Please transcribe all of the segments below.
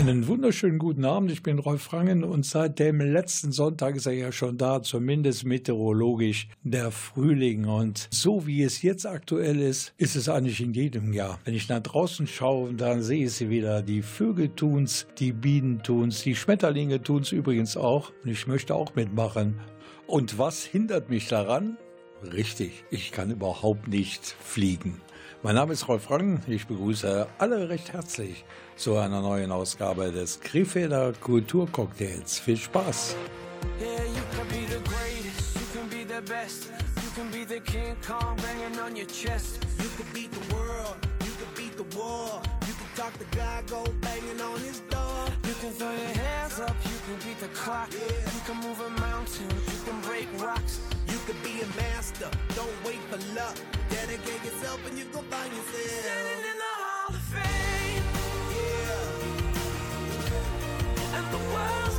Einen wunderschönen guten Abend. Ich bin Rolf Frangen und seit dem letzten Sonntag ist er ja schon da, zumindest meteorologisch, der Frühling. Und so wie es jetzt aktuell ist, ist es eigentlich in jedem Jahr. Wenn ich nach draußen schaue, dann sehe ich sie wieder. Die Vögel tun's, die Bienen tun's, die Schmetterlinge tun's übrigens auch. Und ich möchte auch mitmachen. Und was hindert mich daran? Richtig, ich kann überhaupt nicht fliegen. Mein Name ist Rolf Frank. Ich begrüße alle recht herzlich zu einer neuen Ausgabe des Krefelder Kulturcocktails. Viel Spaß! Yeah, you can be the greatest, you can be the best, you can be the King Kong banging on your chest. You can beat the world, you can beat the war, you can talk the guy, go banging on his door. You can throw your hands up, you can beat the clock, yeah. you can move a mountain, you can break rocks. Can be a master, don't wait for luck. Dedicate yourself and you go find yourself. Standing in the Hall of Fame. Yeah. And the world's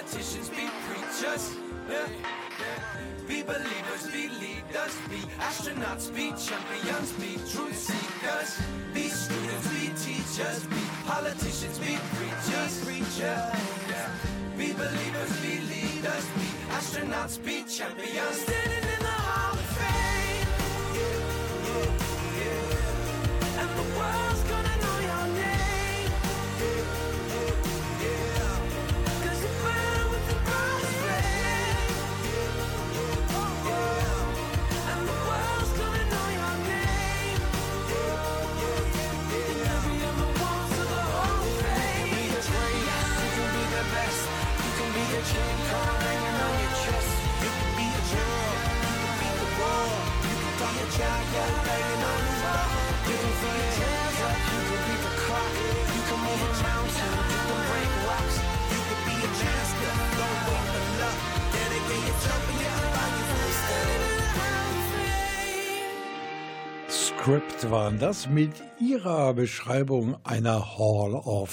politicians, be preachers. Yeah. Be believers, be leaders, be astronauts, be champions, be truth seekers. Be students, be teachers, be politicians, be preachers, preachers. Be believers, be leaders, be astronauts, be champions. Standing in the Hall Fame. Script waren das mit ihrer Beschreibung einer Hall of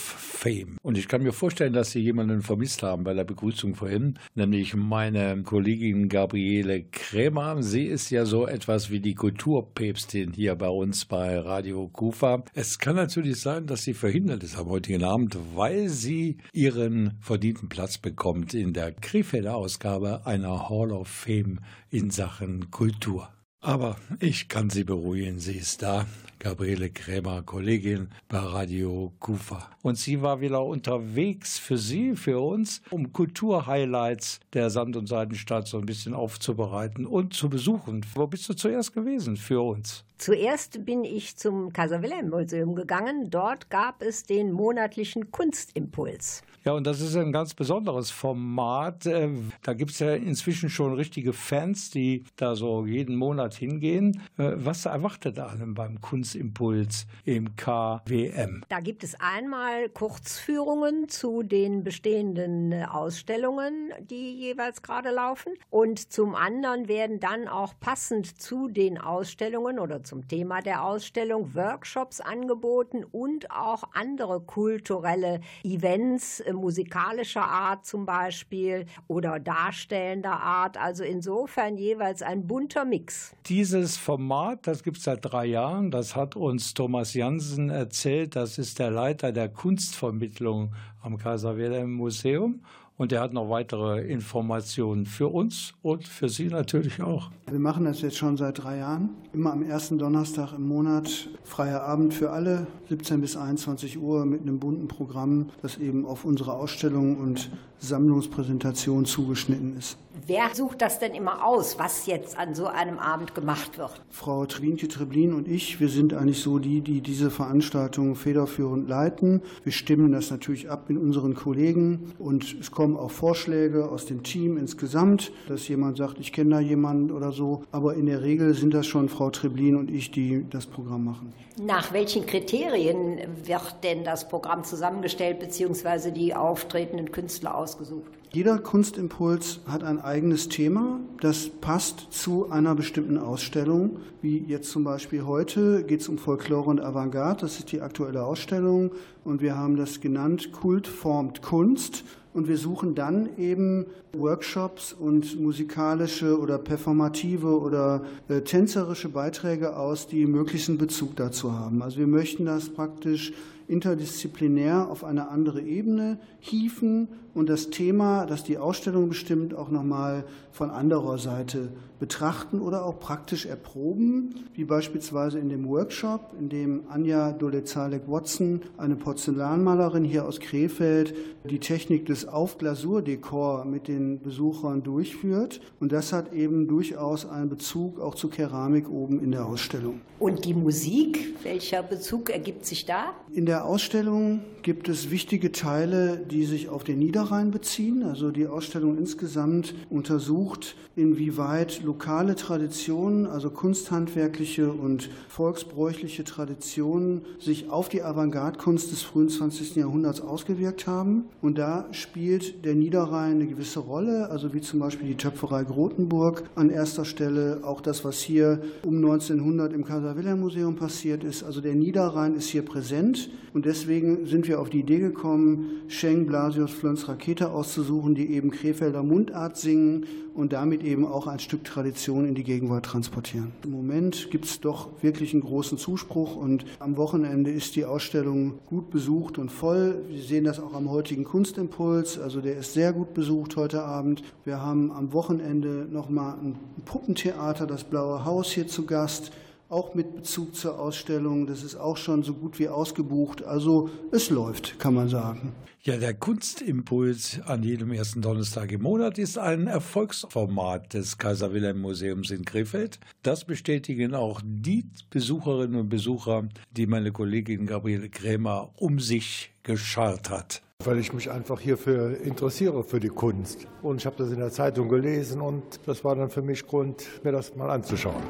Fame. Und ich kann mir vorstellen, dass Sie jemanden vermisst haben bei der Begrüßung vorhin, nämlich meine Kollegin Gabriele Krämer. Sie ist ja so etwas wie die Kulturpäpstin hier bei uns bei Radio Kufa. Es kann natürlich sein, dass sie verhindert ist am heutigen Abend, weil sie ihren verdienten Platz bekommt in der Krefelder Ausgabe einer Hall of Fame in Sachen Kultur. Aber ich kann Sie beruhigen, sie ist da. Gabriele Krämer, Kollegin bei Radio Kufa. Und sie war wieder unterwegs für Sie, für uns, um Kulturhighlights der Sand- und Seidenstadt so ein bisschen aufzubereiten und zu besuchen. Wo bist du zuerst gewesen für uns? Zuerst bin ich zum Kaiser Wilhelm Museum gegangen. Dort gab es den monatlichen Kunstimpuls. Ja, und das ist ein ganz besonderes Format. Äh, Da gibt es ja inzwischen schon richtige Fans, die da so jeden Monat hingehen. Äh, Was erwartet einem beim Kunstimpuls? Im KWM. Da gibt es einmal Kurzführungen zu den bestehenden äh, Ausstellungen, die jeweils gerade laufen. Und zum anderen werden dann auch passend zu den Ausstellungen oder zum Thema der Ausstellung Workshops angeboten und auch andere kulturelle Events, musikalischer Art zum Beispiel oder darstellender Art. Also insofern jeweils ein bunter Mix. Dieses Format, das gibt es seit drei Jahren. Das hat uns Thomas Jansen erzählt. Das ist der Leiter der Kunstvermittlung am Kaiser Wilhelm Museum. Und er hat noch weitere Informationen für uns und für Sie natürlich auch. Wir machen das jetzt schon seit drei Jahren. Immer am ersten Donnerstag im Monat. Freier Abend für alle, 17 bis 21 Uhr mit einem bunten Programm, das eben auf unsere Ausstellungen und Sammlungspräsentation zugeschnitten ist. Wer sucht das denn immer aus, was jetzt an so einem Abend gemacht wird? Frau Treblinke Treblin und ich, wir sind eigentlich so die, die diese Veranstaltung federführend leiten. Wir stimmen das natürlich ab mit unseren Kollegen und es kommen auch Vorschläge aus dem Team insgesamt, dass jemand sagt, ich kenne da jemanden oder so. Aber in der Regel sind das schon Frau Treblin und ich, die das Programm machen. Nach welchen Kriterien wird denn das Programm zusammengestellt bzw. die auftretenden Künstler ausgesucht? Jeder Kunstimpuls hat ein eigenes Thema, das passt zu einer bestimmten Ausstellung. Wie jetzt zum Beispiel heute geht es um Folklore und Avantgarde, das ist die aktuelle Ausstellung und wir haben das genannt Kult formt Kunst. Und wir suchen dann eben Workshops und musikalische oder performative oder äh, tänzerische Beiträge aus, die möglichen Bezug dazu haben. Also wir möchten das praktisch interdisziplinär auf eine andere Ebene hieven und das Thema, das die Ausstellung bestimmt, auch nochmal von anderer Seite betrachten oder auch praktisch erproben, wie beispielsweise in dem Workshop, in dem Anja Dolezalek-Watson, eine Porzellanmalerin hier aus Krefeld, die Technik des Aufglasurdekor mit den Besuchern durchführt. Und das hat eben durchaus einen Bezug auch zu Keramik oben in der Ausstellung. Und die Musik, welcher Bezug ergibt sich da? In der Ausstellung gibt es wichtige Teile, die sich auf den Niederrhein beziehen. Also die Ausstellung insgesamt untersucht, inwieweit lokale Traditionen, also kunsthandwerkliche und volksbräuchliche Traditionen, sich auf die Avantgarde-Kunst des frühen 20. Jahrhunderts ausgewirkt haben. Und da spielt der Niederrhein eine gewisse Rolle, also wie zum Beispiel die Töpferei Grotenburg an erster Stelle, auch das, was hier um 1900 im Kaiser-Wilhelm-Museum passiert ist. Also der Niederrhein ist hier präsent und deswegen sind wir auf die Idee gekommen, Schenk, Blasius, Flöns, Rakete auszusuchen, die eben Krefelder Mundart singen und damit eben auch ein Stück Tradition in die Gegenwart transportieren. Im Moment gibt es doch wirklich einen großen Zuspruch und am Wochenende ist die Ausstellung gut besucht und voll. Wir sehen das auch am heutigen Kunstimpuls, also der ist sehr gut besucht heute Abend. Wir haben am Wochenende nochmal ein Puppentheater, das Blaue Haus hier zu Gast auch mit Bezug zur Ausstellung. Das ist auch schon so gut wie ausgebucht. Also es läuft, kann man sagen. Ja, der Kunstimpuls an jedem ersten Donnerstag im Monat ist ein Erfolgsformat des Kaiser Wilhelm Museums in Krefeld. Das bestätigen auch die Besucherinnen und Besucher, die meine Kollegin Gabriele Krämer um sich geschart hat. Weil ich mich einfach hierfür interessiere, für die Kunst. Und ich habe das in der Zeitung gelesen und das war dann für mich Grund, mir das mal anzuschauen.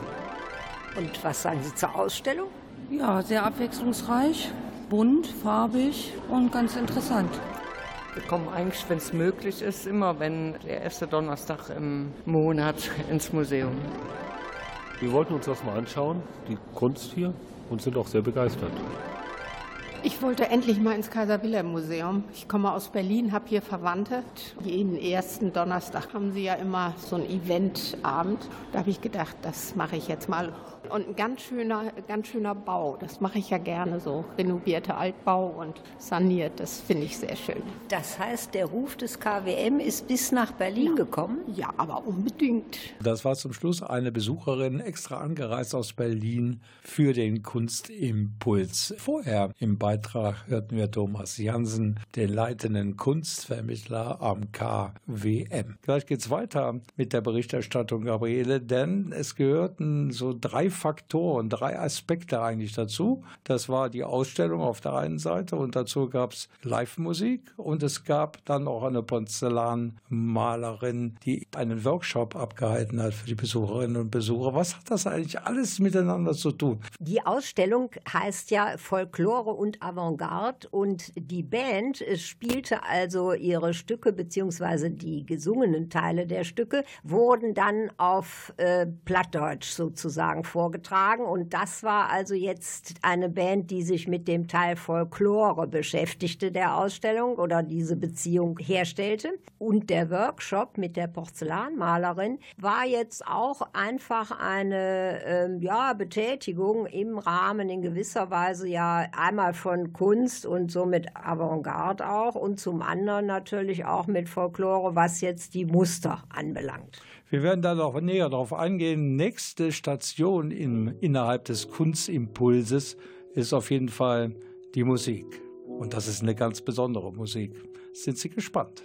Und was sagen Sie zur Ausstellung? Ja, sehr abwechslungsreich, bunt, farbig und ganz interessant. Wir kommen eigentlich, wenn es möglich ist, immer wenn der erste Donnerstag im Monat ins Museum. Wir wollten uns das mal anschauen, die Kunst hier, und sind auch sehr begeistert. Ich wollte endlich mal ins Kaiser Wilhelm Museum. Ich komme aus Berlin, habe hier Verwandte. Jeden ersten Donnerstag haben sie ja immer so ein Eventabend. Da habe ich gedacht, das mache ich jetzt mal. Und ein ganz schöner, ganz schöner Bau. Das mache ich ja gerne so. Renovierte Altbau und saniert. Das finde ich sehr schön. Das heißt, der Ruf des KWM ist bis nach Berlin ja. gekommen? Ja, aber unbedingt. Das war zum Schluss eine Besucherin extra angereist aus Berlin für den Kunstimpuls. Vorher im Beitrag hörten wir Thomas Jansen, den leitenden Kunstvermittler am KWM. Gleich geht's weiter mit der Berichterstattung, Gabriele, denn es gehörten so drei Faktoren, drei Aspekte eigentlich dazu. Das war die Ausstellung auf der einen Seite und dazu gab es Live-Musik und es gab dann auch eine Porzellanmalerin, die einen Workshop abgehalten hat für die Besucherinnen und Besucher. Was hat das eigentlich alles miteinander zu tun? Die Ausstellung heißt ja Folklore und Avantgarde und die Band spielte also ihre Stücke beziehungsweise die gesungenen Teile der Stücke wurden dann auf äh, Plattdeutsch sozusagen vorgetragen und das war also jetzt eine Band, die sich mit dem Teil Folklore beschäftigte der Ausstellung oder diese Beziehung herstellte und der Workshop mit der Porzellanmalerin war jetzt auch einfach eine ähm, ja, Betätigung im Rahmen in gewisser Weise ja einmal von Kunst und somit Avantgarde auch und zum anderen natürlich auch mit Folklore, was jetzt die Muster anbelangt. Wir werden da noch näher darauf eingehen. Nächste Station im, innerhalb des Kunstimpulses ist auf jeden Fall die Musik. Und das ist eine ganz besondere Musik. Sind Sie gespannt?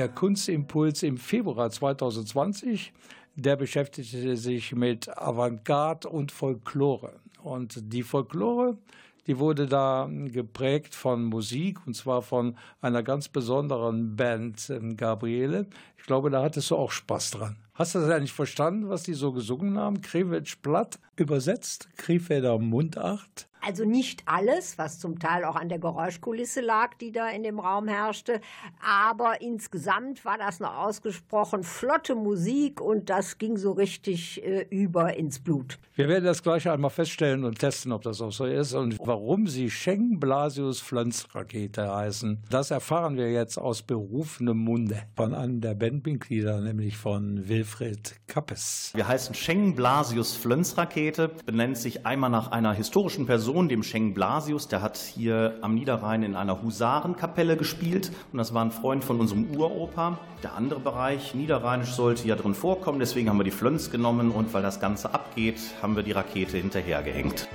Der Kunstimpuls im Februar 2020, der beschäftigte sich mit Avantgarde und Folklore. Und die Folklore, die wurde da geprägt von Musik und zwar von einer ganz besonderen Band, ähm, Gabriele. Ich glaube, da hattest du auch Spaß dran. Hast du das eigentlich verstanden, was die so gesungen haben? Krewitsch Platt übersetzt, Krefelder Mundart. Also nicht alles, was zum Teil auch an der Geräuschkulisse lag, die da in dem Raum herrschte, aber insgesamt war das eine ausgesprochen flotte Musik und das ging so richtig äh, über ins Blut. Wir werden das gleich einmal feststellen und testen, ob das auch so ist und warum sie Schengen Blasius Pflanzrakete heißen. Das erfahren wir jetzt aus berufenem Munde von einem der Bandmitglieder, nämlich von Wilfried Kappes. Wir heißen Schengen Blasius Flönzrakete, benennt sich einmal nach einer historischen Person, dem Schengen Blasius. Der hat hier am Niederrhein in einer Husarenkapelle gespielt und das war ein Freund von unserem Uropa. Der andere Bereich, Niederrheinisch, sollte ja drin vorkommen, deswegen haben wir die Flönz genommen und weil das Ganze abgeht, haben wir die Rakete hinterhergehängt.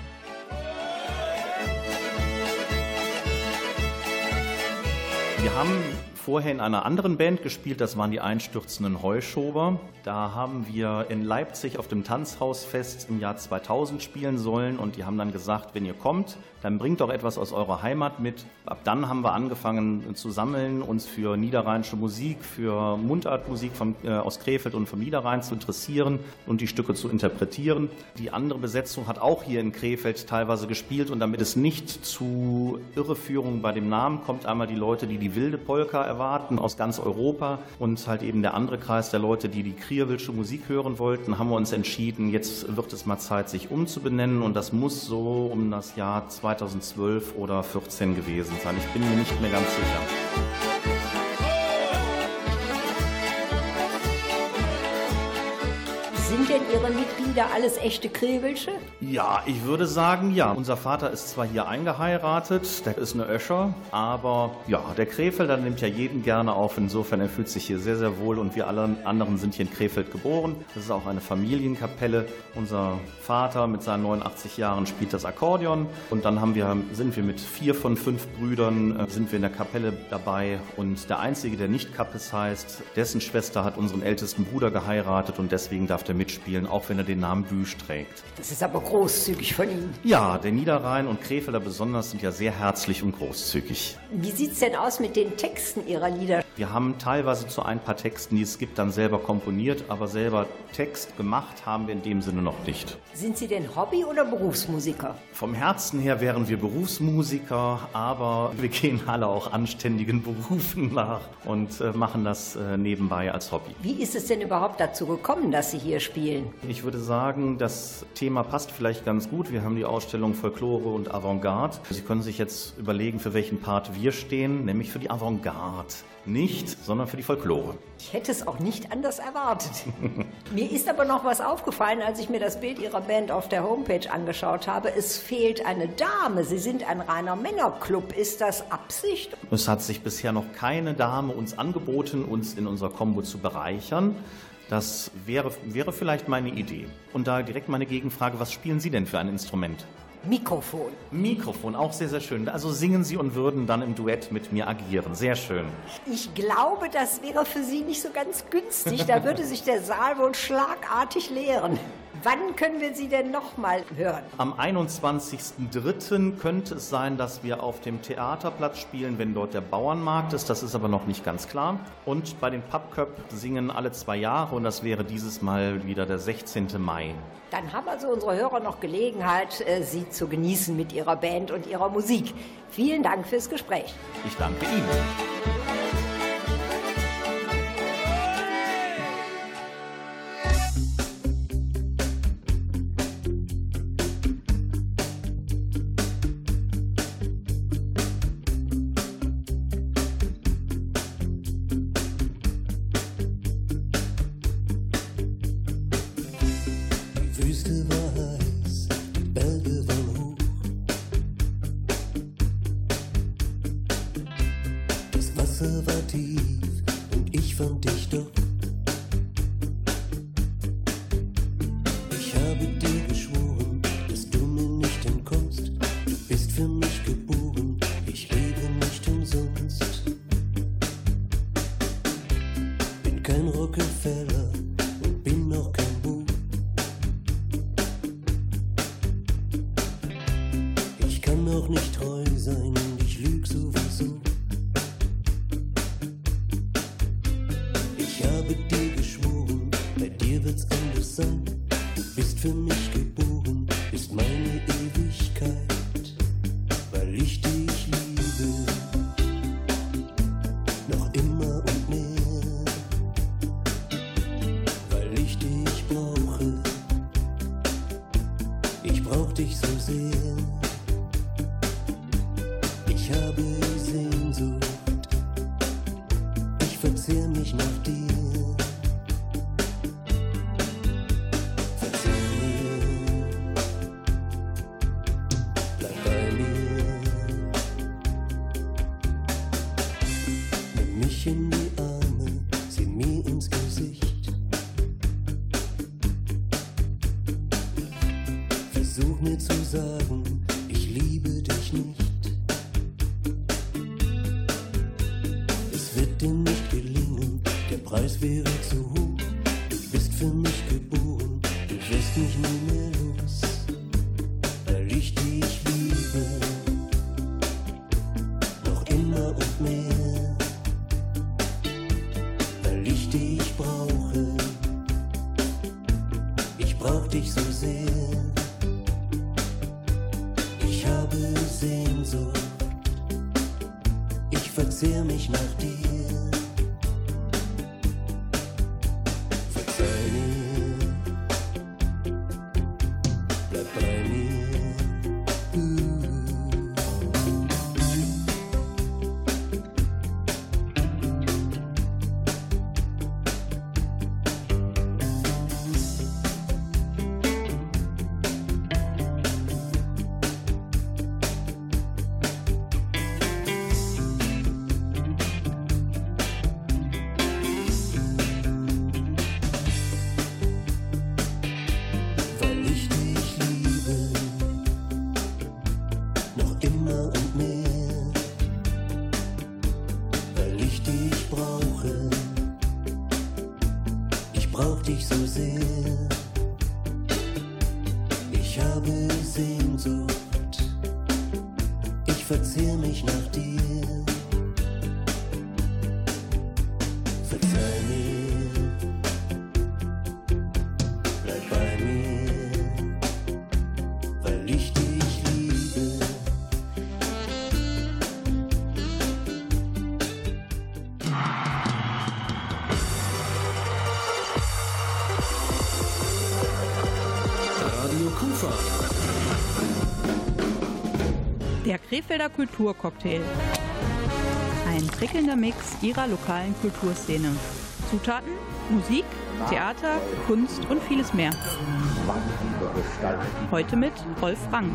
Wir haben vorher in einer anderen Band gespielt, das waren die einstürzenden Heuschober. Da haben wir in Leipzig auf dem Tanzhausfest im Jahr 2000 spielen sollen und die haben dann gesagt, wenn ihr kommt, dann bringt doch etwas aus eurer Heimat mit. Ab dann haben wir angefangen zu sammeln, uns für niederrheinische Musik, für Mundartmusik von, äh, aus Krefeld und vom Niederrhein zu interessieren und die Stücke zu interpretieren. Die andere Besetzung hat auch hier in Krefeld teilweise gespielt und damit es nicht zu Irreführungen bei dem Namen kommt, einmal die Leute, die die wilde Polka erwarten aus ganz Europa und halt eben der andere Kreis der Leute, die die Kriewelsche Musik hören wollten, haben wir uns entschieden, jetzt wird es mal Zeit, sich umzubenennen und das muss so um das Jahr 2012 oder 2014 gewesen sein. Ich bin mir nicht mehr ganz sicher. Denn Ihre Mitglieder alles echte Krewelsche? Ja, ich würde sagen, ja. Unser Vater ist zwar hier eingeheiratet, der ist eine Öscher, aber ja, der Krefelder nimmt ja jeden gerne auf. Insofern, er fühlt sich hier sehr, sehr wohl und wir alle anderen sind hier in Krefeld geboren. Das ist auch eine Familienkapelle. Unser Vater mit seinen 89 Jahren spielt das Akkordeon und dann haben wir, sind wir mit vier von fünf Brüdern, äh, sind wir in der Kapelle dabei und der Einzige, der nicht Kappes heißt, dessen Schwester hat unseren ältesten Bruder geheiratet und deswegen darf der mitspielen, auch wenn er den Namen Büsch trägt. Das ist aber großzügig von Ihnen. Ja, der Niederrhein und Krefelder besonders sind ja sehr herzlich und großzügig. Wie sieht es denn aus mit den Texten Ihrer Lieder? Wir haben teilweise zu ein paar Texten, die es gibt, dann selber komponiert, aber selber Text gemacht haben wir in dem Sinne noch nicht. Sind Sie denn Hobby- oder Berufsmusiker? Vom Herzen her wären wir Berufsmusiker, aber wir gehen alle auch anständigen Berufen nach und äh, machen das äh, nebenbei als Hobby. Wie ist es denn überhaupt dazu gekommen, dass Sie hier spielen? Ich würde sagen, das Thema passt vielleicht ganz gut. Wir haben die Ausstellung Folklore und Avantgarde. Sie können sich jetzt überlegen, für welchen Part wir stehen, nämlich für die Avantgarde. Nicht, sondern für die Folklore. Ich hätte es auch nicht anders erwartet. mir ist aber noch was aufgefallen, als ich mir das Bild Ihrer Band auf der Homepage angeschaut habe. Es fehlt eine Dame. Sie sind ein reiner Männerclub. Ist das Absicht? Es hat sich bisher noch keine Dame uns angeboten, uns in unserer Combo zu bereichern. Das wäre, wäre vielleicht meine Idee. Und da direkt meine Gegenfrage, was spielen Sie denn für ein Instrument? Mikrofon. Mikrofon, auch sehr, sehr schön. Also singen Sie und würden dann im Duett mit mir agieren. Sehr schön. Ich glaube, das wäre für Sie nicht so ganz günstig. Da würde sich der Saal wohl schlagartig leeren. Wann können wir Sie denn nochmal hören? Am 21.03. könnte es sein, dass wir auf dem Theaterplatz spielen, wenn dort der Bauernmarkt ist. Das ist aber noch nicht ganz klar. Und bei den Pubcup singen alle zwei Jahre und das wäre dieses Mal wieder der 16. Mai. Dann haben also unsere Hörer noch Gelegenheit, äh, Sie zu genießen mit Ihrer Band und Ihrer Musik. Vielen Dank fürs Gespräch. Ich danke Ihnen. Versuch mir zu sagen, ich liebe dich nicht. Es wird dir nicht gelingen, der Preis wäre zu hoch. Du bist für mich geboren, du wirst mich nie mehr Der Krefelder Kulturcocktail. Ein prickelnder Mix ihrer lokalen Kulturszene. Zutaten, Musik, Theater, Kunst und vieles mehr. Heute mit Rolf Rang.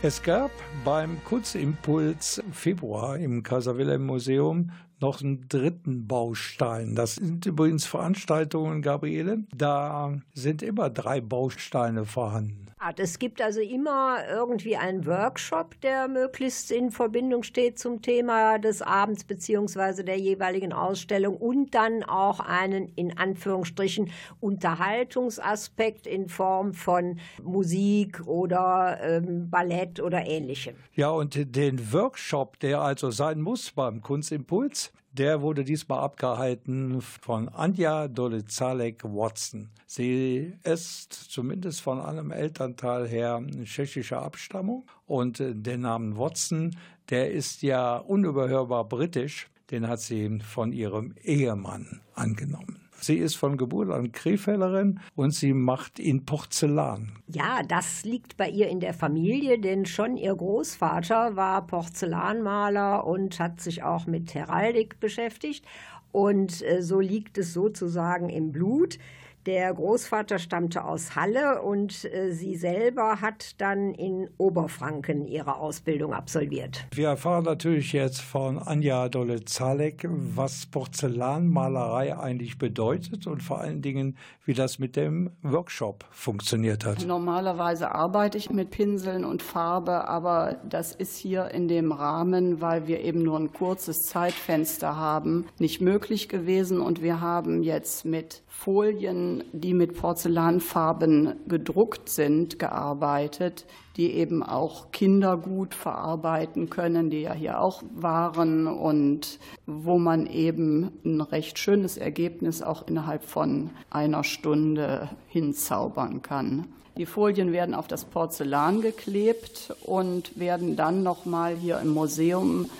Es gab beim Kurzimpuls Februar im Kaiser Wilhelm Museum noch einen dritten Baustein. Das sind übrigens Veranstaltungen, Gabriele. Da sind immer drei Bausteine vorhanden. Art. Es gibt also immer irgendwie einen Workshop, der möglichst in Verbindung steht zum Thema des Abends beziehungsweise der jeweiligen Ausstellung und dann auch einen in Anführungsstrichen Unterhaltungsaspekt in Form von Musik oder ähm, Ballett oder ähnlichem. Ja, und den Workshop, der also sein muss beim Kunstimpuls, der wurde diesmal abgehalten von Anja Dolezalek-Watson. Sie ist zumindest von einem Elternteil her tschechischer Abstammung und äh, der Name Watson, der ist ja unüberhörbar britisch. Den hat sie von ihrem Ehemann angenommen. Sie ist von Geburt an Krefelderin und sie macht in Porzellan. Ja, das liegt bei ihr in der Familie, denn schon ihr Großvater war Porzellanmaler und hat sich auch mit Heraldik beschäftigt. Und äh, so liegt es sozusagen im Blut. Der Großvater stammte aus Halle und äh, sie selber hat dann in Oberfranken ihre Ausbildung absolviert. Wir erfahren natürlich jetzt von Anja Dole-Zalek, was Porzellanmalerei eigentlich bedeutet und vor allen Dingen, wie das mit dem Workshop funktioniert hat. Normalerweise arbeite ich mit Pinseln und Farbe, aber das ist hier in dem Rahmen, weil wir eben nur ein kurzes Zeitfenster haben, nicht möglich gewesen und wir haben jetzt mit Folien, die mit Porzellanfarben gedruckt sind, gearbeitet, die eben auch Kinder gut verarbeiten können, die ja hier auch waren und wo man eben ein recht schönes Ergebnis auch innerhalb von einer Stunde hinzaubern kann. Die Folien werden auf das Porzellan geklebt und werden dann nochmal hier im Museum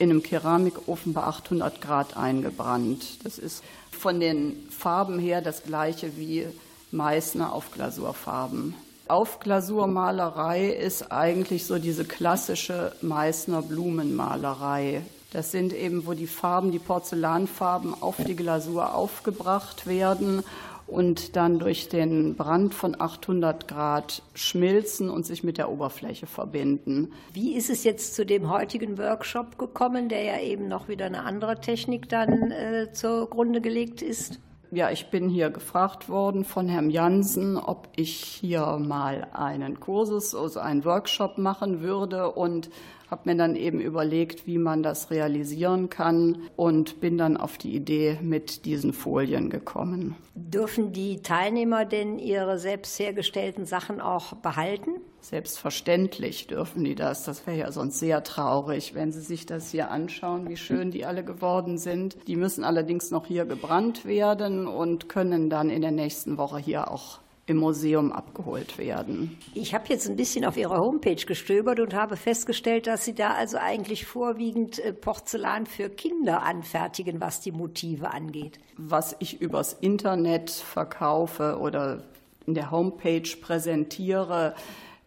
in einem Keramikofen bei 800 Grad eingebrannt. Das ist von den Farben her das gleiche wie Meißner Aufglasurfarben. Aufglasurmalerei ist eigentlich so diese klassische Meißner Blumenmalerei. Das sind eben, wo die Farben, die Porzellanfarben auf die Glasur aufgebracht werden und dann durch den Brand von 800 Grad schmilzen und sich mit der Oberfläche verbinden. Wie ist es jetzt zu dem heutigen Workshop gekommen, der ja eben noch wieder eine andere Technik dann äh, zugrunde gelegt ist? Ja, ich bin hier gefragt worden von Herrn Jansen, ob ich hier mal einen Kursus, also einen Workshop machen würde und habe mir dann eben überlegt, wie man das realisieren kann und bin dann auf die Idee mit diesen Folien gekommen. Dürfen die Teilnehmer denn ihre selbst hergestellten Sachen auch behalten? Selbstverständlich dürfen die das. Das wäre ja sonst sehr traurig, wenn Sie sich das hier anschauen, wie schön die alle geworden sind. Die müssen allerdings noch hier gebrannt werden und können dann in der nächsten Woche hier auch im Museum abgeholt werden. Ich habe jetzt ein bisschen auf Ihrer Homepage gestöbert und habe festgestellt, dass Sie da also eigentlich vorwiegend äh, Porzellan für Kinder anfertigen, was die Motive angeht. Was ich übers Internet verkaufe oder in der Homepage präsentiere,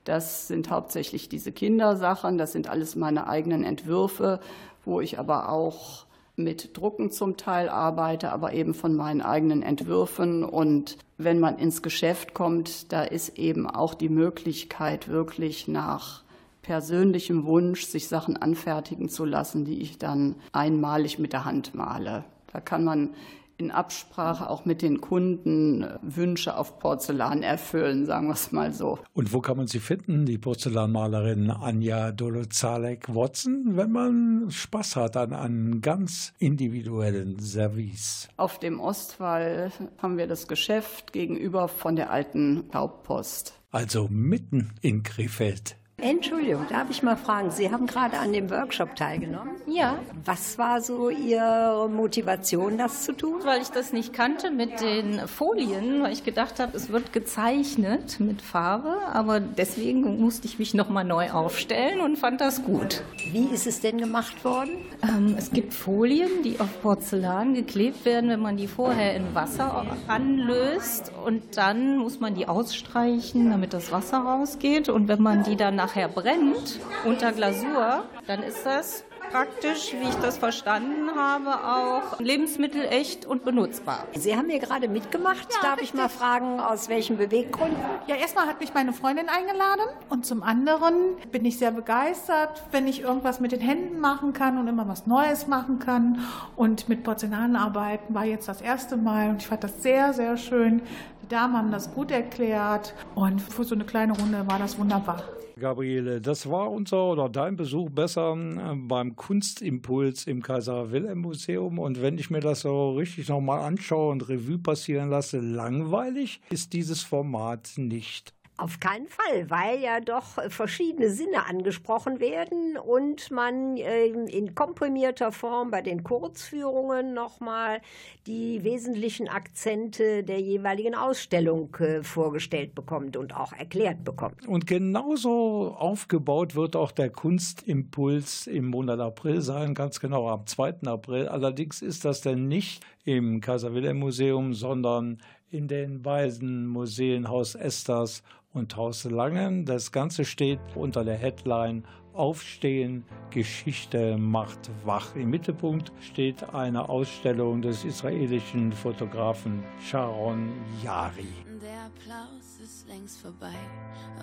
das sind hauptsächlich diese Kindersachen, das sind alles meine eigenen Entwürfe, wo ich aber auch mit Drucken zum Teil arbeite, aber eben von meinen eigenen Entwürfen. Und wenn man ins Geschäft kommt, da ist eben auch die Möglichkeit, wirklich nach persönlichem Wunsch sich Sachen anfertigen zu lassen, die ich dann einmalig mit der Hand male. Da kann man in Absprache auch mit den Kunden Wünsche auf Porzellan erfüllen, sagen wir es mal so. Und wo kann man sie finden, die Porzellanmalerin Anja Dolozalek-Watson, wenn man Spaß hat an einem ganz individuellen Service? Auf dem Ostwall haben wir das Geschäft gegenüber von der alten Hauptpost. Also mitten in Krefeld. Entschuldigung, darf ich mal fragen, Sie haben gerade an dem Workshop teilgenommen? Ja. Was war so Ihre Motivation, das zu tun? Weil ich das nicht kannte mit den Folien, weil ich gedacht habe, es wird gezeichnet mit Farbe, aber deswegen musste ich mich nochmal neu aufstellen und fand das gut. Wie ist es denn gemacht worden? Ähm, es gibt Folien, die auf Porzellan geklebt werden, wenn man die vorher in Wasser anlöst und dann muss man die ausstreichen, damit das Wasser rausgeht und wenn man die dann nachher brennt unter Glasur, dann ist das praktisch, wie ich das verstanden habe, auch lebensmittelecht und benutzbar. Sie haben hier gerade mitgemacht. Ja, Darf richtig. ich mal fragen, aus welchen Beweggründen? Ja, erstmal hat mich meine Freundin eingeladen und zum anderen bin ich sehr begeistert, wenn ich irgendwas mit den Händen machen kann und immer was Neues machen kann. Und mit Porzellanarbeiten war jetzt das erste Mal und ich fand das sehr, sehr schön. Die Damen haben das gut erklärt und für so eine kleine Runde war das wunderbar. Gabriele, das war unser oder dein Besuch besser äh, beim Kunstimpuls im Kaiser Wilhelm Museum. Und wenn ich mir das so richtig nochmal anschaue und Revue passieren lasse, langweilig ist dieses Format nicht. Auf keinen Fall, weil ja doch verschiedene Sinne angesprochen werden und man ähm, in komprimierter Form bei den Kurzführungen nochmal die wesentlichen Akzente der jeweiligen Ausstellung äh, vorgestellt bekommt und auch erklärt bekommt. Und genauso aufgebaut wird auch der Kunstimpuls im Monat April sein, ganz genau am 2. April. Allerdings ist das denn nicht im Kaiser Wilhelm Museum, sondern in den beiden Museen Haus Esters und Haus Langen. Das Ganze steht unter der Headline Aufstehen, Geschichte macht wach. Im Mittelpunkt steht eine Ausstellung des israelischen Fotografen Sharon Yari. Der Applaus ist längst vorbei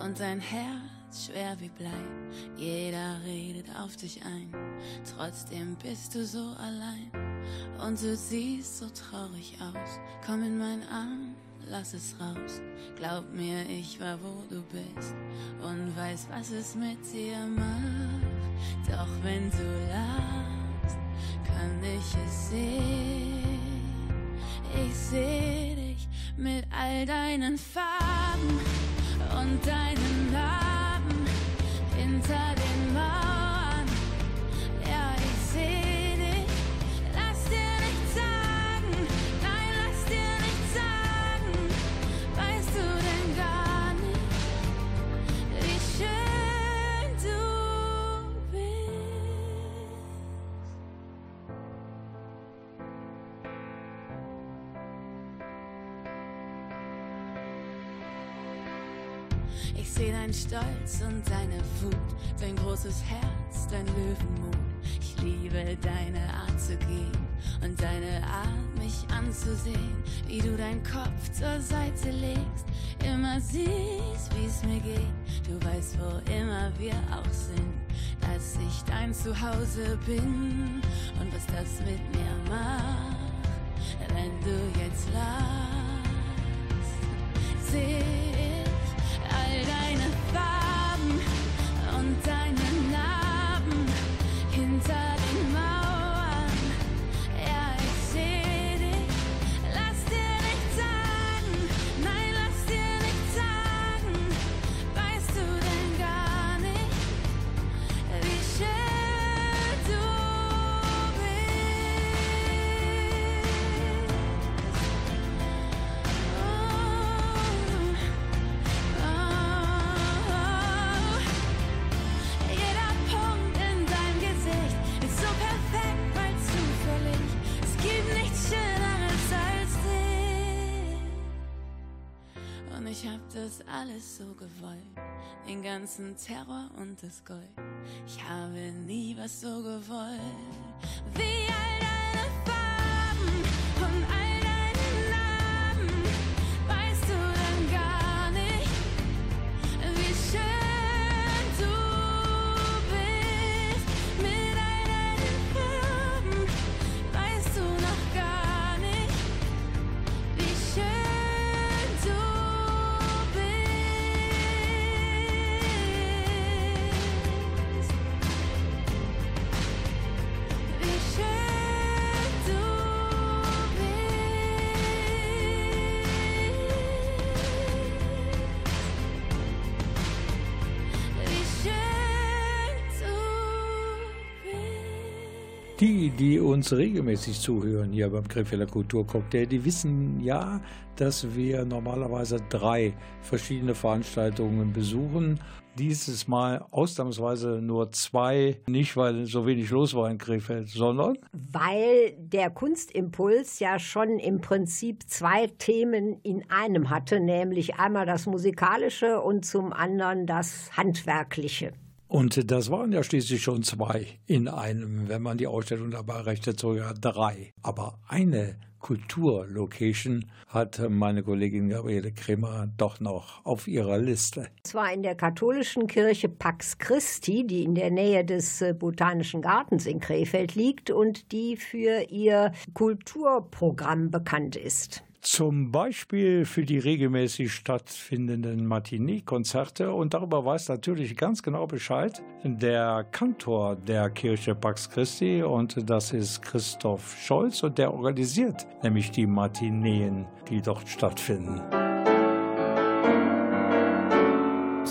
und dein Herz schwer wie Blei. Jeder redet auf dich ein, trotzdem bist du so allein. Und du siehst so traurig aus. Komm in mein Arm, lass es raus. Glaub mir, ich war wo du bist und weiß, was es mit dir macht. Doch wenn du lachst, kann ich es sehen. Ich seh dich mit all deinen Farben und deinen Narben hinter den Mauern. Sehe dein Stolz und deine Wut, dein großes Herz, dein Löwenmut. Ich liebe deine Art zu gehen und deine Art, mich anzusehen, wie du deinen Kopf zur Seite legst, immer siehst, wie es mir geht. Du weißt, wo immer wir auch sind, dass ich dein Zuhause bin und was das mit mir macht, wenn du jetzt lachst. Seh all deine Farben alles so gewollt. Den ganzen Terror und das Gold. Ich habe nie was so gewollt. Wie all Die, die uns regelmäßig zuhören hier beim Krefelder Kulturcocktail, die wissen ja, dass wir normalerweise drei verschiedene Veranstaltungen besuchen. Dieses Mal ausnahmsweise nur zwei, nicht weil so wenig los war in Krefeld, sondern Weil der Kunstimpuls ja schon im Prinzip zwei Themen in einem hatte, nämlich einmal das Musikalische und zum anderen das Handwerkliche. Und das waren ja schließlich schon zwei in einem, wenn man die Ausstellung dabei rechnet, sogar drei. Aber eine Kulturlocation hat meine Kollegin Gabriele Kremer doch noch auf ihrer Liste. Es war in der katholischen Kirche Pax Christi, die in der Nähe des äh, Botanischen Gartens in Krefeld liegt und die für ihr Kulturprogramm bekannt ist. Zum Beispiel für die regelmäßig stattfindenden Matinee-Konzerte. Und darüber weiß natürlich ganz genau Bescheid der Kantor der Kirche Pax Christi. Und das ist Christoph Scholz. Und der organisiert nämlich die Matineen, die dort stattfinden.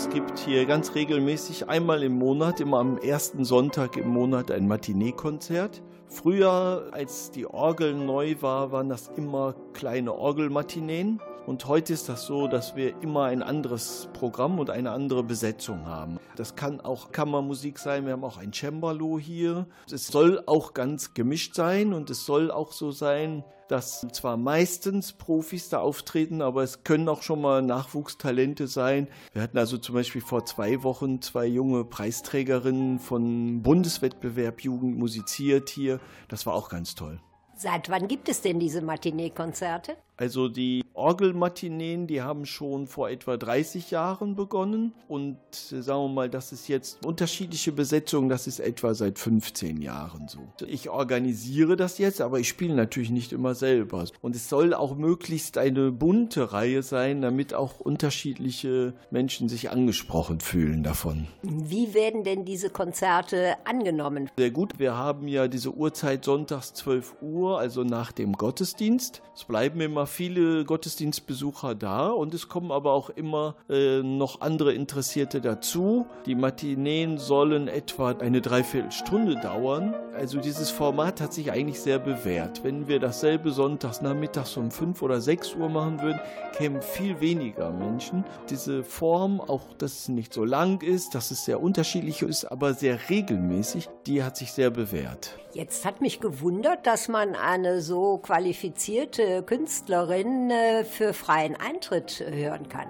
Es gibt hier ganz regelmäßig einmal im Monat, immer am ersten Sonntag im Monat, ein Matinee-Konzert. Früher, als die Orgel neu war, waren das immer kleine Orgelmatineen. Und heute ist das so, dass wir immer ein anderes Programm und eine andere Besetzung haben. Das kann auch Kammermusik sein, wir haben auch ein Cembalo hier. Es soll auch ganz gemischt sein und es soll auch so sein, dass zwar meistens Profis da auftreten, aber es können auch schon mal Nachwuchstalente sein. Wir hatten also zum Beispiel vor zwei Wochen zwei junge Preisträgerinnen von Bundeswettbewerb Jugend musiziert hier. Das war auch ganz toll. Seit wann gibt es denn diese Matinee-Konzerte? Also die Orgelmatineen, die haben schon vor etwa 30 Jahren begonnen und äh, sagen wir mal, das ist jetzt unterschiedliche Besetzungen, das ist etwa seit 15 Jahren so. Ich organisiere das jetzt, aber ich spiele natürlich nicht immer selber. Und es soll auch möglichst eine bunte Reihe sein, damit auch unterschiedliche Menschen sich angesprochen fühlen davon. Wie werden denn diese Konzerte angenommen? Sehr gut, wir haben ja diese Uhrzeit sonntags 12 Uhr, also nach dem Gottesdienst. Es bleiben immer viele Gottesdienstbesucher da und es kommen aber auch immer äh, noch andere Interessierte dazu. Die Matineen sollen etwa eine Dreiviertelstunde dauern. Also dieses Format hat sich eigentlich sehr bewährt. Wenn wir dasselbe sonntags nachmittags um 5 oder 6 Uhr machen würden, kämen viel weniger Menschen. Diese Form, auch dass es nicht so lang ist, dass es sehr unterschiedlich ist, aber sehr regelmäßig, die hat sich sehr bewährt. Jetzt hat mich gewundert, dass man eine so qualifizierte Künstlerin äh, für freien Eintritt hören kann.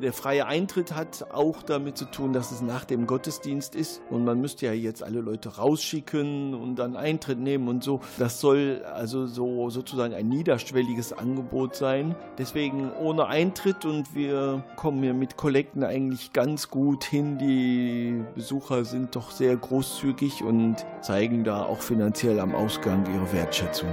Der freie Eintritt hat auch damit zu tun, dass es nach dem Gottesdienst ist und man müsste ja jetzt alle Leute rausschicken und dann Eintritt nehmen und so. Das soll also so sozusagen ein niederschwelliges Angebot sein. Deswegen ohne Eintritt und wir kommen hier mit Kollekten eigentlich ganz gut hin. Die Besucher sind doch sehr großzügig und zeigen da auch finanziell am Ausgang ihre Wertschätzung.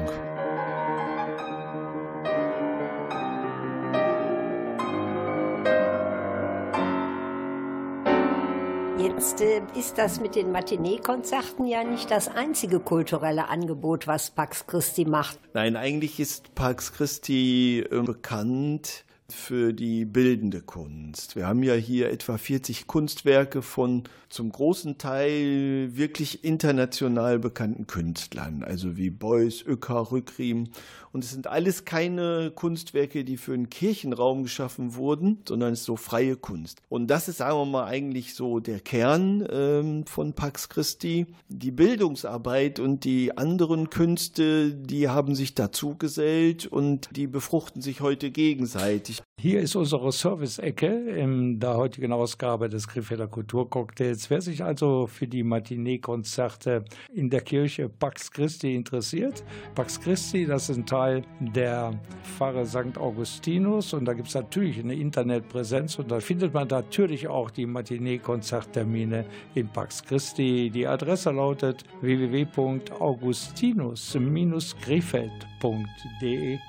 Jetzt äh, ist das mit den Matinee-Konzerten ja nicht das einzige kulturelle Angebot, was Pax Christi macht. Nein, eigentlich ist Pax Christi äh, bekannt für die bildende Kunst. Wir haben ja hier etwa 40 Kunstwerke von zum großen Teil wirklich international bekannten Künstlern, also wie Beuys, Uecker, Rückriem. Und es sind alles keine Kunstwerke, die für einen Kirchenraum geschaffen wurden, sondern es ist so freie Kunst. Und das ist, sagen wir mal, eigentlich so der Kern ähm, von Pax Christi. Die Bildungsarbeit und die anderen Künste, die haben sich dazu gesellt und die befruchten sich heute gegenseitig. Hier ist unsere Service-Ecke in der heutigen Ausgabe des Krefelder Kulturcocktails. Wer sich also für die Matinee-Konzerte in der Kirche Pax Christi interessiert, Pax Christi, das ist ein Teil der Pfarre St. Augustinus und da gibt es natürlich eine Internetpräsenz und da findet man natürlich auch die Matinee-Konzerttermine in Pax Christi. Die Adresse lautet www.augustinus-krefeld.de.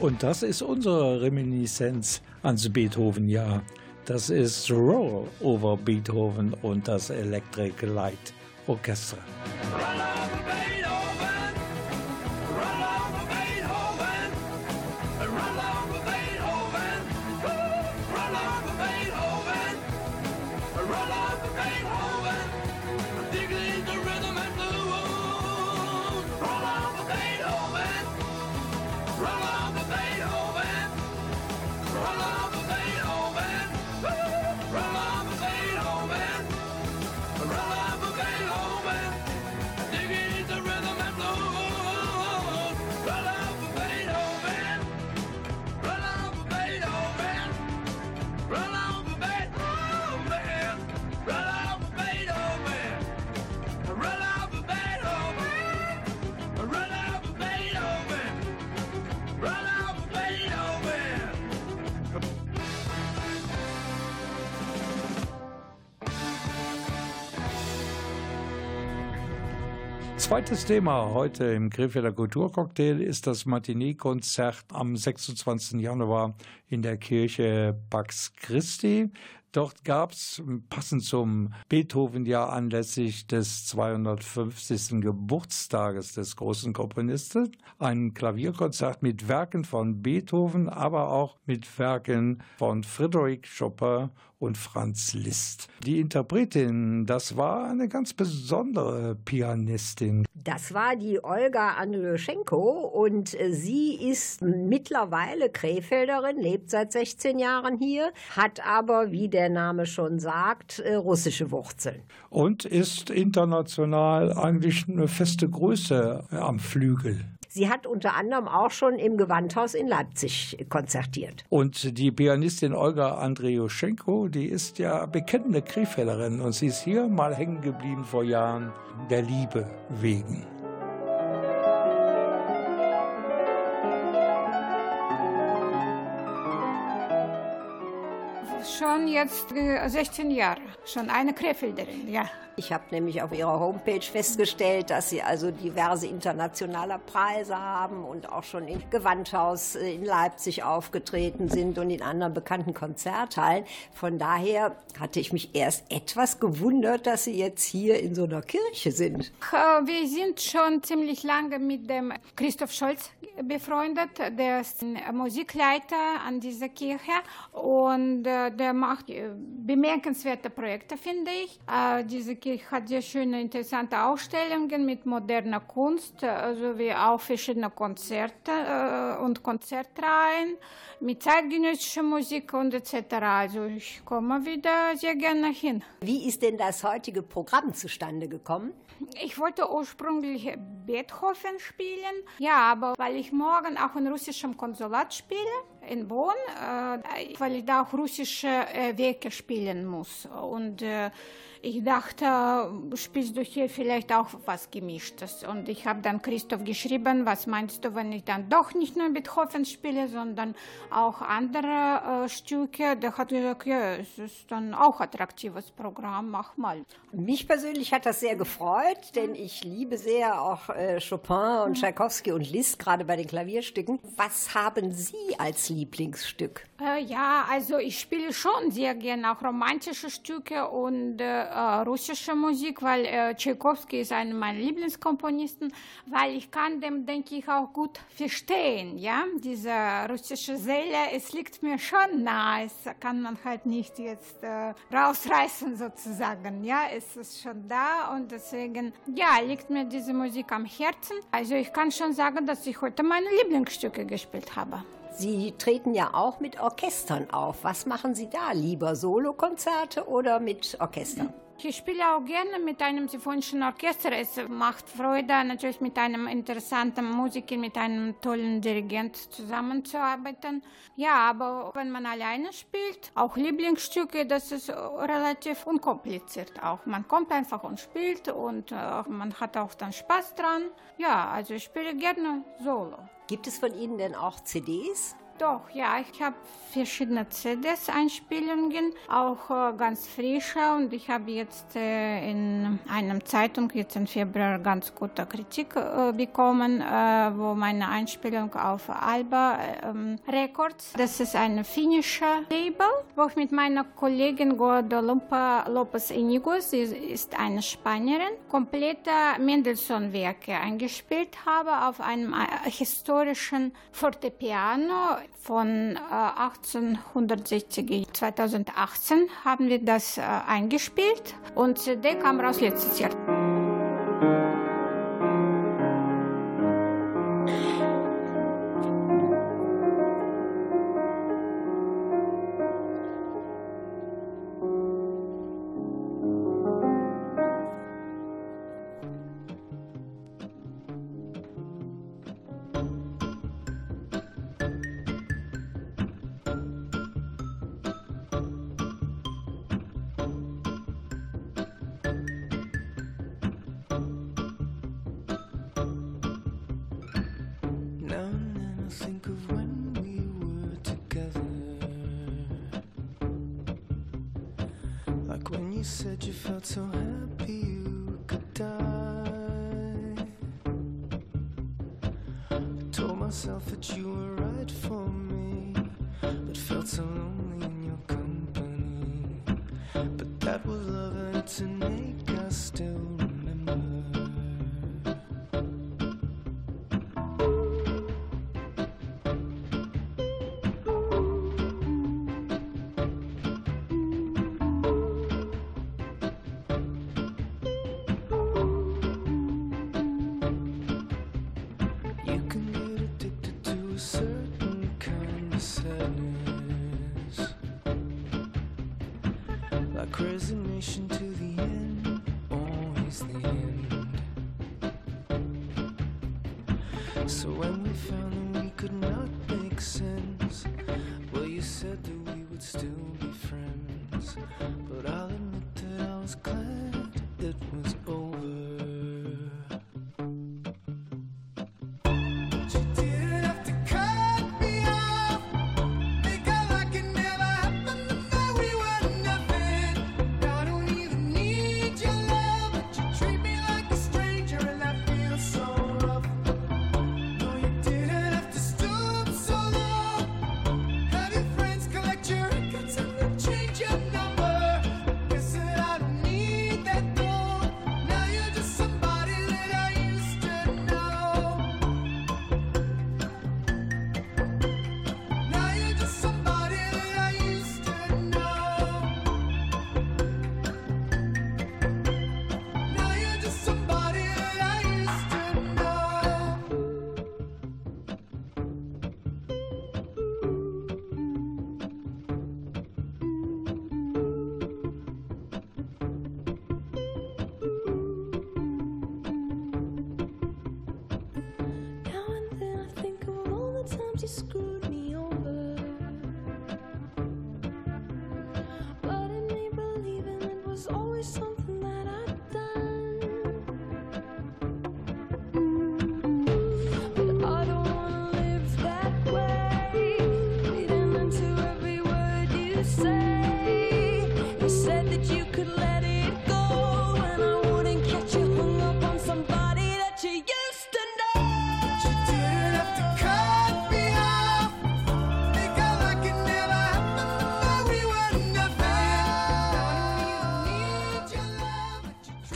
Und das ist unsere Reminiszenz ans Beethoven-Jahr. Das ist Roll over Beethoven und das Electric Light Orchestra. Zweites Thema heute im Krefelder Kulturcocktail ist das Matinee-Konzert am 26. Januar in der Kirche Pax Christi. Dort gab es passend zum Beethoven-Jahr anlässlich des 250. Geburtstages des großen Komponisten ein Klavierkonzert mit Werken von Beethoven, aber auch mit Werken von Friedrich Chopin und Franz Liszt. Die Interpretin, das war eine ganz besondere Pianistin. Das war die Olga Anlyschenko und äh, sie ist mittlerweile Krefelderin, lebt seit 16 Jahren hier, hat aber, wie der Name schon sagt, äh, russische Wurzeln. Und ist international eigentlich eine feste Größe am Flügel. Sie hat unter anderem auch schon im Gewandhaus in Leipzig konzertiert. Und die Pianistin Olga Andrejuschenko, die ist ja bekennende Krefellerin und sie ist hier mal hängen geblieben vor Jahren der Liebe wegen. Schon jetzt äh, 16 Jahre, schon eine Krefelderin, ja. Ich habe nämlich auf Ihrer Homepage festgestellt, dass Sie also diverse internationale Preise haben und auch schon im Gewandhaus äh, in Leipzig aufgetreten sind und in anderen bekannten Konzerthallen. Von daher hatte ich mich erst etwas gewundert, dass Sie jetzt hier in so einer Kirche sind. Äh, Wir sind schon ziemlich lange mit dem Christoph Scholz befreundet. Der ist Musikleiter an dieser Kirche und äh, der macht bemerkenswerte Projekte, finde ich. Diese Kirche hat sehr schöne, interessante Ausstellungen mit moderner Kunst, äh, sowie auch verschiedene Konzerte äh, und Konzertreihen mit zeitgenössischer Musik und etc. Also ich komme wieder sehr gerne hin. Wie ist denn das heutige Programm zustande gekommen? Ich wollte ursprünglich Beethoven spielen, ja, aber weil ich morgen auch in russischem Konsulat spiele, in Bonn, äh, weil ich da auch russische äh, Werke spielen muss. Und äh, ich dachte, spielst du hier vielleicht auch was Gemischtes? Und ich habe dann Christoph geschrieben, was meinst du, wenn ich dann doch nicht nur Beethoven spiele, sondern auch andere äh, Stücke? Der hat gesagt, ja, es ist dann auch attraktives Programm, mach mal. Mich persönlich hat das sehr gefreut, denn ich liebe sehr auch äh, Chopin und Tchaikovsky und Liszt, gerade bei den Klavierstücken. Was haben Sie als Lieblingsstück? Äh, ja, also ich spiele schon sehr gerne auch romantische Stücke und äh, äh, russische Musik, weil äh, Tchaikovsky ist einer meiner Lieblingskomponisten, weil ich kann dem, denke ich, auch gut verstehen, ja, diese russische Seele, es liegt mir schon nahe, es kann man halt nicht jetzt äh, rausreißen sozusagen, ja, es ist schon da und deswegen, ja, liegt mir diese Musik am Herzen. Also ich kann schon sagen, dass ich heute meine Lieblingsstücke gespielt habe. Sie treten ja auch mit Orchestern auf. Was machen Sie da? Lieber Solokonzerte oder mit Orchestern? Ich spiele auch gerne mit einem symphonischen Orchester. Es macht Freude, natürlich mit einem interessanten Musiker, mit einem tollen Dirigent zusammenzuarbeiten. Ja, aber wenn man alleine spielt, auch Lieblingsstücke, das ist relativ unkompliziert auch. Man kommt einfach und spielt und äh, man hat auch dann Spaß dran. Ja, also ich spiele gerne Solo. Gibt es von Ihnen denn auch CDs? Doch, ja, ich habe verschiedene CDs-Einspielungen, auch äh, ganz frische. Und ich habe jetzt äh, in einer Zeitung jetzt im Februar ganz gute Kritik äh, bekommen, äh, wo meine Einspielung auf Alba ähm, Records, das ist ein finnischer Label, wo ich mit meiner Kollegin Guadalupe Lopez Inigo, sie ist eine Spanierin, komplette Mendelssohn-Werke eingespielt habe auf einem äh, historischen Fortepiano von äh, 1860. 2018 haben wir das äh, eingespielt und CD kam raus letztes Jahr. So when we found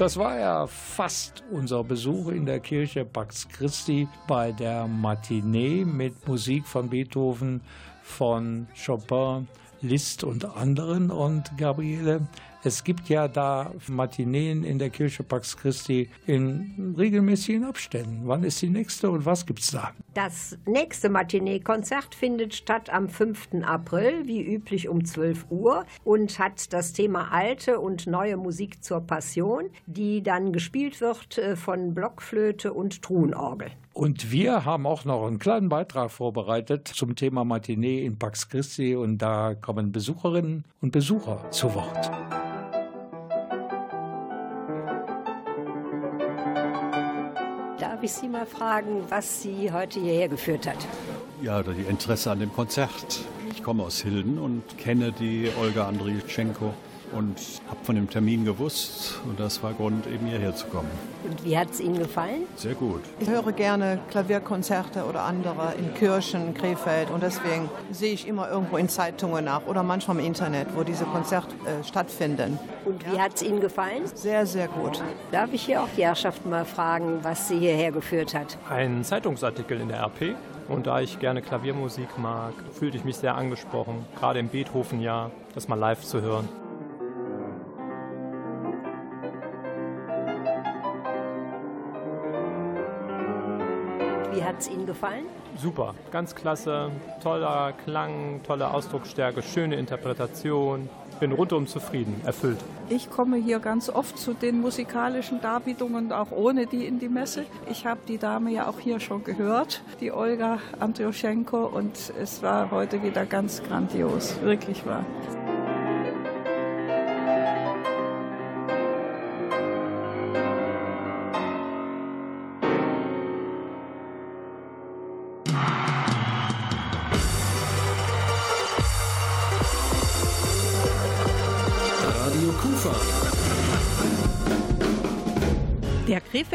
Das war ja fast unser Besuch in der Kirche Pax Christi bei der Matinee mit Musik von Beethoven, von Chopin, Liszt und anderen. Und Gabriele, es gibt ja da Matineen in der Kirche Pax Christi in regelmäßigen Abständen. Wann ist die nächste und was gibt's da? Das nächste Matinee-Konzert findet statt am 5. April, wie üblich um 12 Uhr, und hat das Thema alte und neue Musik zur Passion, die dann gespielt wird äh, von Blockflöte und Truhenorgel. Und wir haben auch noch einen kleinen Beitrag vorbereitet zum Thema Matinee in Pax Christi und da kommen Besucherinnen und Besucher zu Wort. Darf ich Sie mal fragen, was Sie heute hierher geführt hat? Ja, die Interesse an dem Konzert. Ich komme aus Hilden und kenne die Olga Andriitschenko und habe von dem Termin gewusst und das war Grund, eben hierher zu kommen. Und wie hat es Ihnen gefallen? Sehr gut. Ich höre gerne Klavierkonzerte oder andere in Kirchen, Krefeld und deswegen sehe ich immer irgendwo in Zeitungen nach oder manchmal im Internet, wo diese Konzerte äh, stattfinden. Und wie hat es Ihnen gefallen? Sehr, sehr gut. Darf ich hier auch die Herrschaft mal fragen, was Sie hierher geführt hat? Ein Zeitungsartikel in der RP. Und da ich gerne Klaviermusik mag, fühlte ich mich sehr angesprochen, gerade im Beethoven-Jahr, das mal live zu hören. Hat es Ihnen gefallen? Super, ganz klasse, toller Klang, tolle Ausdrucksstärke, schöne Interpretation. Bin rundum zufrieden, erfüllt. Ich komme hier ganz oft zu den musikalischen Darbietungen, auch ohne die in die Messe. Ich habe die Dame ja auch hier schon gehört, die Olga Andrioschenko, und es war heute wieder ganz grandios, wirklich wahr.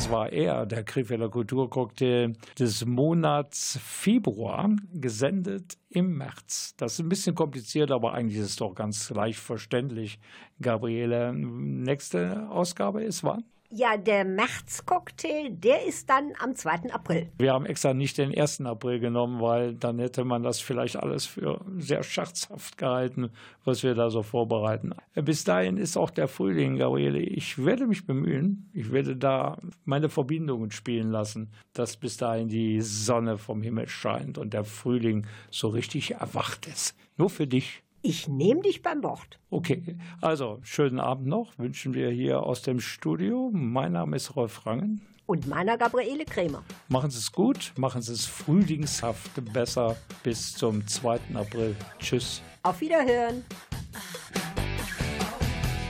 Das war er, der Krefelder Kulturcocktail des Monats Februar, gesendet im März. Das ist ein bisschen kompliziert, aber eigentlich ist es doch ganz leicht verständlich. Gabriele, nächste Ausgabe ist wann? Ja, der März-Cocktail, der ist dann am 2. April. Wir haben extra nicht den 1. April genommen, weil dann hätte man das vielleicht alles für sehr scherzhaft gehalten, was wir da so vorbereiten. Bis dahin ist auch der Frühling, Gabriele. Ich werde mich bemühen. Ich werde da meine Verbindungen spielen lassen, dass bis dahin die Sonne vom Himmel scheint und der Frühling so richtig erwacht ist. Nur für dich. Ich nehme dich beim Wort. Okay, also schönen Abend noch, wünschen wir hier aus dem Studio. Mein Name ist Rolf Rangen. Und meiner Gabriele Krämer. Machen Sie es gut, machen Sie es frühlingshaft besser. Bis zum 2. April. Tschüss. Auf Wiederhören.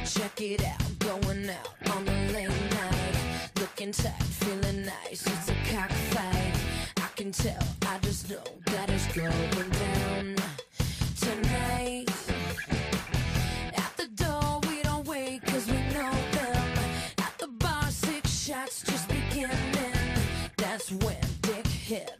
Check it out, going out on a late night. Looking tight, feeling nice. It's a cockfight. I can tell, I just know that it's going down kid.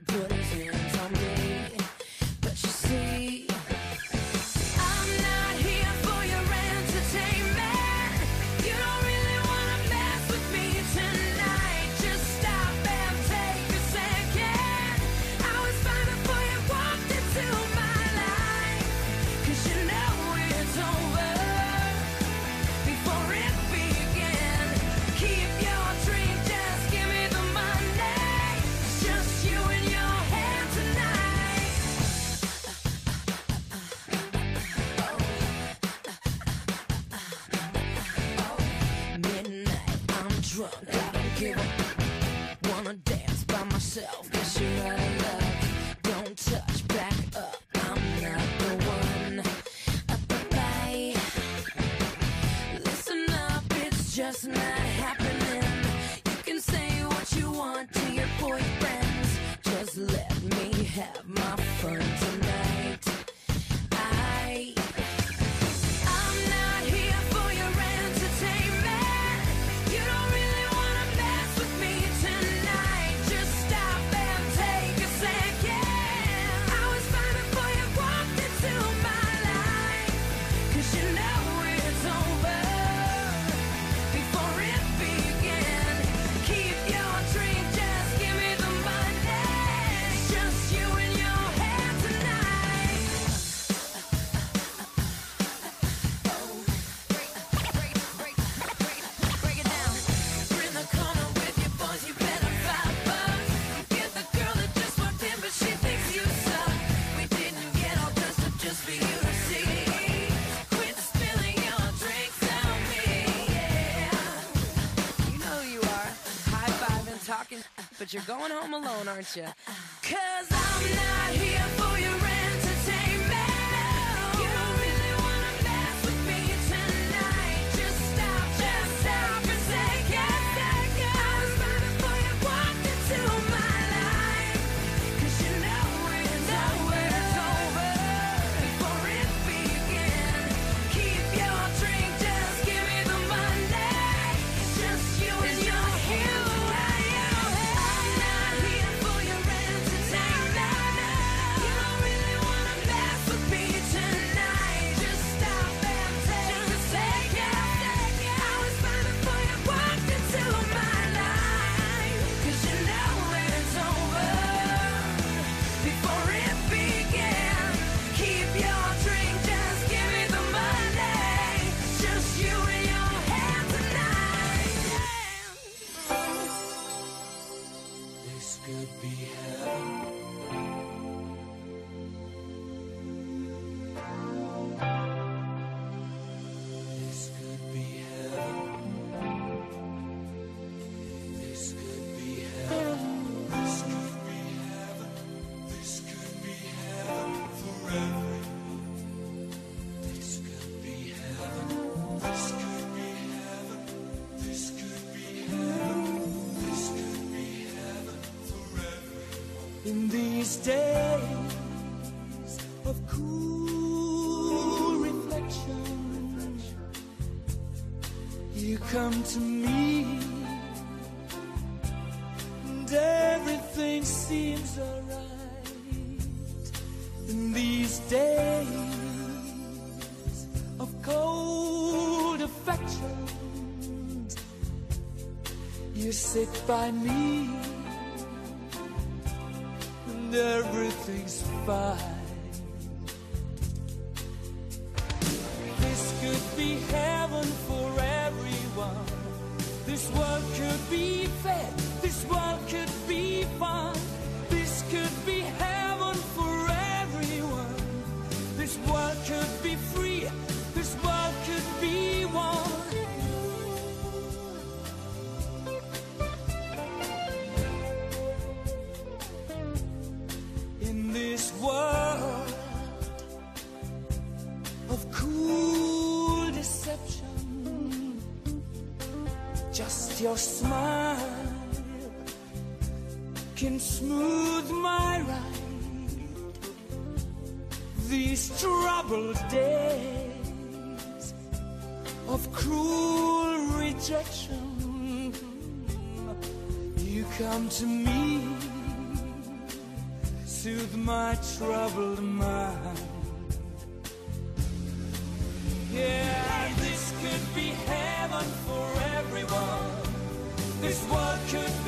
Myself, guess you're out of luck. Don't touch, back up, I'm not the one. Bye. Listen up, it's just not happening. You can say what you want to your boyfriends. Just let me have my you're going home alone, aren't you? days of cool reflection. You come to me, and everything seems alright. In these days of cold affection, you sit by me. smooth my ride these troubled days of cruel rejection. You come to me, soothe my troubled mind. Yeah, this could be heaven for everyone. This world could